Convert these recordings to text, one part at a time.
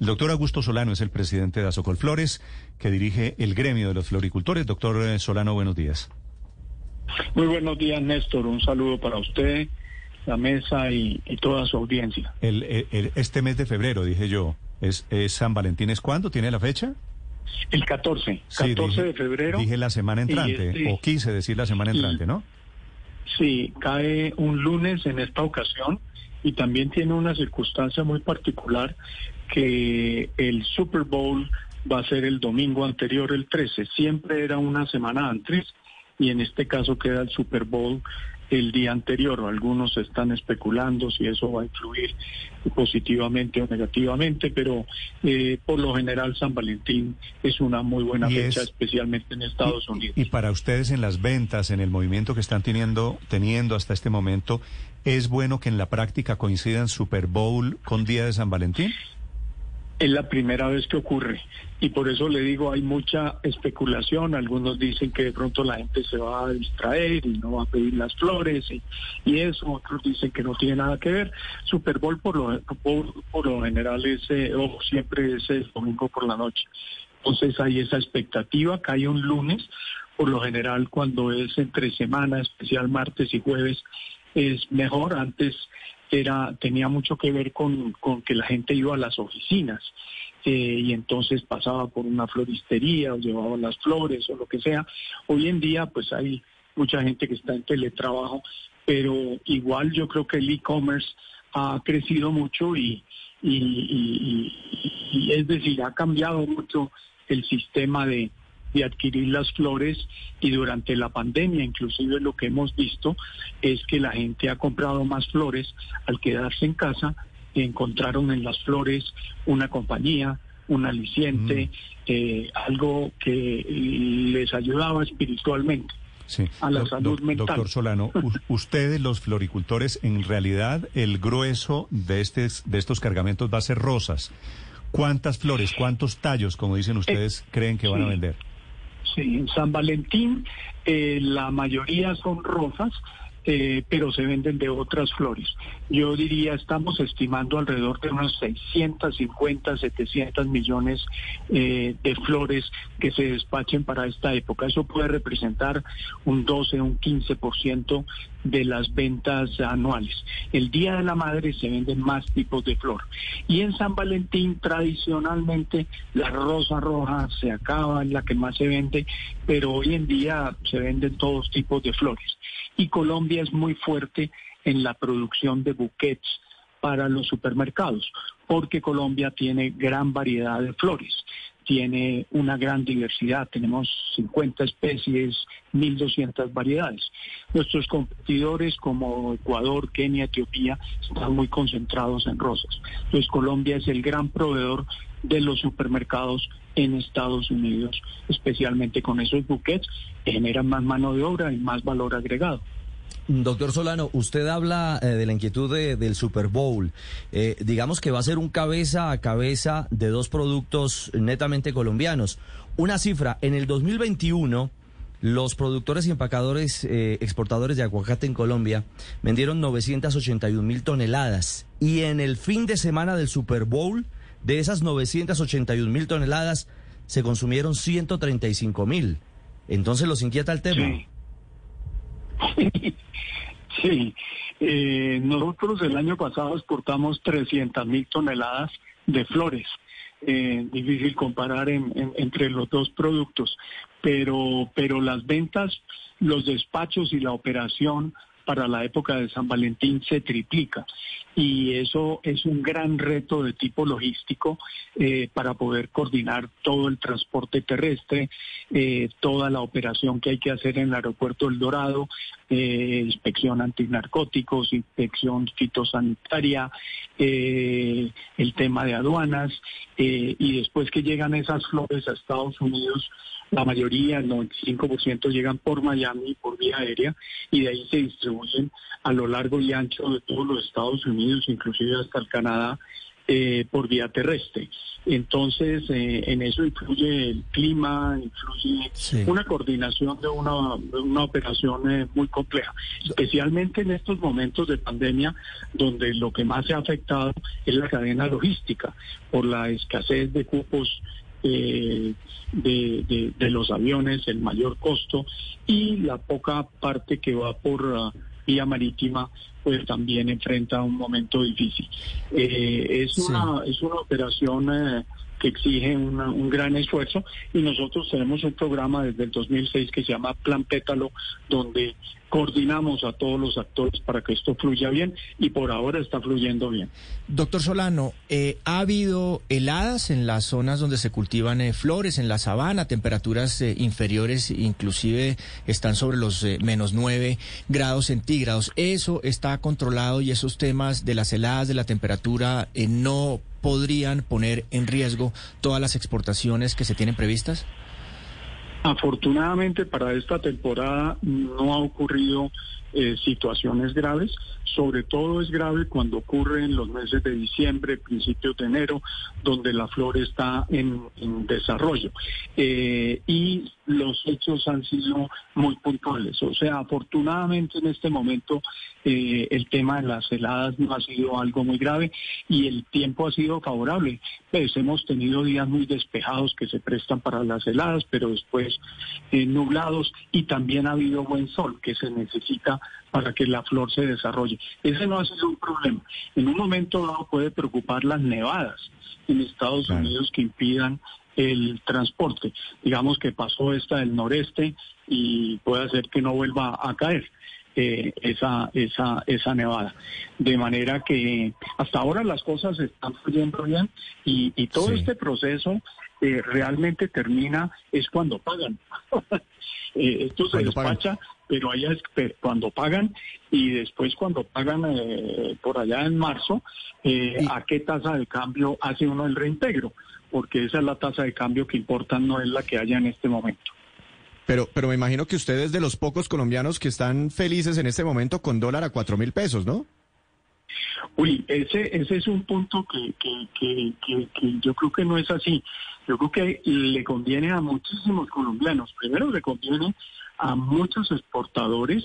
El doctor Augusto Solano es el presidente de Azocol Flores, que dirige el gremio de los floricultores. Doctor eh, Solano, buenos días. Muy buenos días, Néstor. Un saludo para usted, la mesa y, toda su audiencia. este mes de febrero, dije yo, ¿es, San Valentín es cuándo? ¿Tiene la fecha? El 14, 14 de febrero. Dije la semana entrante, este o quise decir la semana entrante, ¿no? Sí, cae un lunes en esta ocasión y también tiene una circunstancia muy particular que el Super Bowl va a ser el domingo anterior, el 13. Siempre era una semana antes y en este caso queda el Super Bowl el día anterior. Algunos están especulando si eso va a influir positivamente o negativamente, pero eh, por lo general San Valentín es una muy buena fecha, especialmente en Estados Unidos. Y para ustedes en las ventas, en el movimiento que están teniendo, teniendo hasta este momento, ¿es bueno que en la práctica coincidan Super Bowl con Día de San Valentín? Es la primera vez que ocurre. Y por eso le digo hay mucha especulación. Algunos dicen que de pronto la gente se va a distraer y no va a pedir las flores y, eso. Otros dicen que no tiene nada que ver. Super Bowl por lo por, lo general es eh, o siempre es domingo por la noche. Entonces hay esa expectativa cae un lunes. Por lo general cuando es entre semana especial martes y jueves es mejor. Antes era tenía mucho que ver con, que la gente iba a las oficinas eh, y entonces pasaba por una floristería o llevaba las flores o lo que sea. Hoy en día pues hay mucha gente que está en teletrabajo, pero igual yo creo que el e-commerce ha crecido mucho y es decir, ha cambiado mucho el sistema de, de adquirir las flores y durante la pandemia inclusive lo que hemos visto es que la gente ha comprado más flores al quedarse en casa y encontraron en las flores una compañía, un aliciente, mm. eh, algo que les ayudaba espiritualmente. a la salud mental. Doctor Solano, ustedes los floricultores, en realidad el grueso de, este, de estos cargamentos va a ser rosas. ¿Cuántas flores, cuántos tallos, como dicen eh, ustedes, creen que van a vender? Sí, en San Valentín eh, la mayoría son rosas, eh, pero se venden de otras flores. Yo diría, estamos estimando alrededor de unos 650, 700 millones eh, de flores que se despachen para esta época. Eso puede representar un 12, un 15% de las ventas anuales. El Día de la Madre se venden más tipos de flor. Y en San Valentín tradicionalmente la rosa roja se acaba, es la que más se vende, pero hoy en día se venden todos tipos de flores. Y Colombia es muy fuerte en la producción de buquets para los supermercados, porque Colombia tiene gran variedad de flores, tiene una gran diversidad, tenemos 50 especies, 1.200 variedades. Nuestros competidores como Ecuador, Kenia, Etiopía están muy concentrados en rosas. Entonces Colombia es el gran proveedor de los supermercados en Estados Unidos, especialmente con esos buquets que generan más mano de obra y más valor agregado. Doctor Solano, usted habla eh, de la inquietud del Super Bowl. Eh, digamos que va a ser un cabeza a cabeza de dos productos netamente colombianos. Una cifra, en el 2021, los productores y empacadores eh, exportadores de aguacate en Colombia vendieron 981 mil toneladas. Y en el fin de semana del Super Bowl, de esas 981 mil toneladas, se consumieron 135 mil. Entonces los inquieta el tema. Sí, eh, nosotros el año pasado exportamos 300 mil toneladas de flores. Eh, difícil comparar entre los dos productos, pero, pero las ventas, los despachos y la operación para la época de San Valentín se triplica y eso es un gran reto de tipo logístico eh, para poder coordinar todo el transporte terrestre, eh, toda la operación que hay que hacer en el aeropuerto El Dorado, eh, inspección antinarcóticos, inspección fitosanitaria, el tema de aduanas y después que llegan esas flores a Estados Unidos la mayoría, el 95% llegan por Miami, por vía aérea, y de ahí se distribuyen a lo largo y ancho de todos los Estados Unidos, inclusive hasta el Canadá, eh, por vía terrestre. Entonces, eh, en eso influye el clima, influye una coordinación de una, una operación eh, muy compleja, especialmente en estos momentos de pandemia, donde lo que más se ha afectado es la cadena logística por la escasez de cupos de, de, los aviones, el mayor costo y la poca parte que va por uh, vía marítima, pues también enfrenta un momento difícil. Eh, es, una, es una operación eh, que exige un gran esfuerzo y nosotros tenemos un programa desde el 2006 que se llama Plan Pétalo, donde coordinamos a todos los actores para que esto fluya bien y por ahora está fluyendo bien. Doctor Solano, eh, ¿ha habido heladas en las zonas donde se cultivan eh, flores, en la sabana, temperaturas eh, inferiores, inclusive están sobre los menos 9 grados centígrados? ¿Eso está controlado y esos temas de las heladas, de la temperatura, no podrían poner en riesgo todas las exportaciones que se tienen previstas? Afortunadamente para esta temporada no ha ocurrido eh, situaciones graves. Sobre todo es grave cuando ocurre en los meses de diciembre, principios de enero, donde la flor está en, desarrollo. Eh, y los hechos han sido muy puntuales. O sea, afortunadamente en este momento eh, el tema de las heladas no ha sido algo muy grave y el tiempo ha sido favorable. Pues hemos tenido días muy despejados que se prestan para las heladas, pero después nublados y también ha habido buen sol que se necesita para que la flor se desarrolle. Ese no ha sido un problema. En un momento dado puede preocupar las nevadas en Estados Unidos que impidan el transporte. Digamos que pasó esta del noreste y puede hacer que no vuelva a caer. Eh, esa, esa, esa nevada. De manera que hasta ahora las cosas están fluyendo bien y, y todo este proceso eh, realmente termina es cuando pagan. eh, esto se despacha pero allá es cuando pagan y después cuando pagan eh, por allá en marzo, eh, a qué tasa de cambio hace uno el reintegro, porque esa es la tasa de cambio que importa, no es la que haya en este momento. Pero, pero me imagino que ustedes de los pocos colombianos que están felices en este momento con dólar a cuatro mil pesos, ¿no? Uy, ese, ese es un punto que, que, que, que, yo creo que no es así. Yo creo que le conviene a muchísimos colombianos. Primero le conviene a muchos exportadores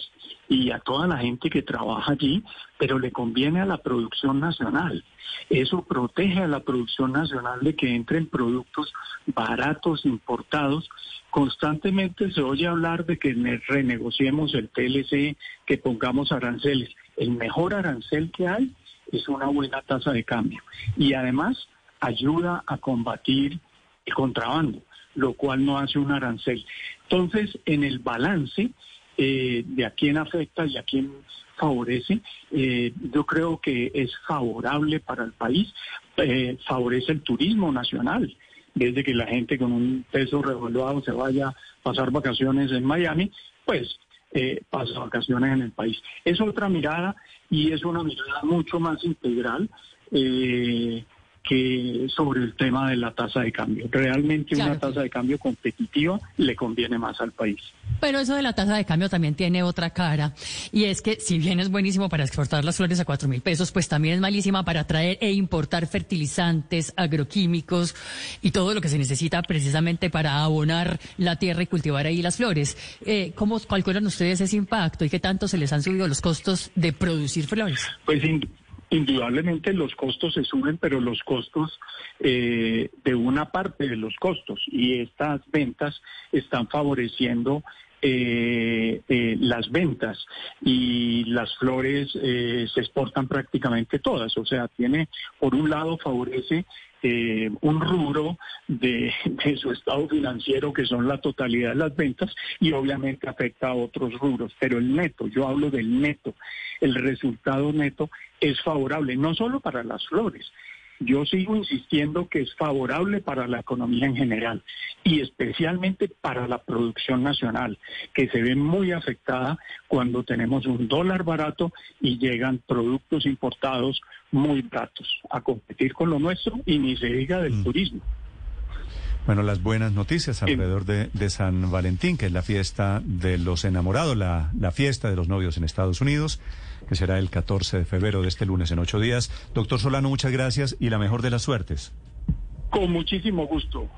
y a toda la gente que trabaja allí, pero le conviene a la producción nacional. Eso protege a la producción nacional de que entren productos baratos importados. Constantemente se oye hablar de que renegociemos el TLC, que pongamos aranceles. El mejor arancel que hay es una buena tasa de cambio y además ayuda a combatir el contrabando lo cual no hace un arancel. Entonces, en el balance eh, de a quién afecta y a quién favorece, eh, yo creo que es favorable para el país, eh, favorece el turismo nacional, desde que la gente con un peso revaluado se vaya a pasar vacaciones en Miami, pues pasa vacaciones en el país. Es otra mirada y es una mirada mucho más integral que sobre el tema de la tasa de cambio. Realmente una tasa de cambio competitiva le conviene más al país. Pero eso de la tasa de cambio también tiene otra cara. Y es que si bien es buenísimo para exportar las flores a cuatro mil pesos, pues también es malísima para traer e importar fertilizantes, agroquímicos y todo lo que se necesita precisamente para abonar la tierra y cultivar ahí las flores. Eh, ¿Cómo calculan ustedes ese impacto y qué tanto se les han subido los costos de producir flores? Pues Indudablemente los costos se suben, pero los costos eh, de una parte de los costos y estas ventas están favoreciendo eh, eh, las ventas y las flores se exportan prácticamente todas. O sea, tiene, por un lado, favorece eh, un rubro de, su estado financiero que son la totalidad de las ventas y obviamente afecta a otros rubros. Pero el neto, yo hablo del neto, el resultado neto es favorable no solo para las flores, yo sigo insistiendo que es favorable para la economía en general y especialmente para la producción nacional, que se ve muy afectada cuando tenemos un dólar barato y llegan productos importados muy baratos a competir con lo nuestro y ni se diga del mm. turismo. Bueno, las buenas noticias alrededor de, de, San Valentín, que es la fiesta de los enamorados, la, la, fiesta de los novios en Estados Unidos, que será el 14 de febrero de este lunes en ocho días. Doctor Solano, muchas gracias y la mejor de las suertes. Con muchísimo gusto.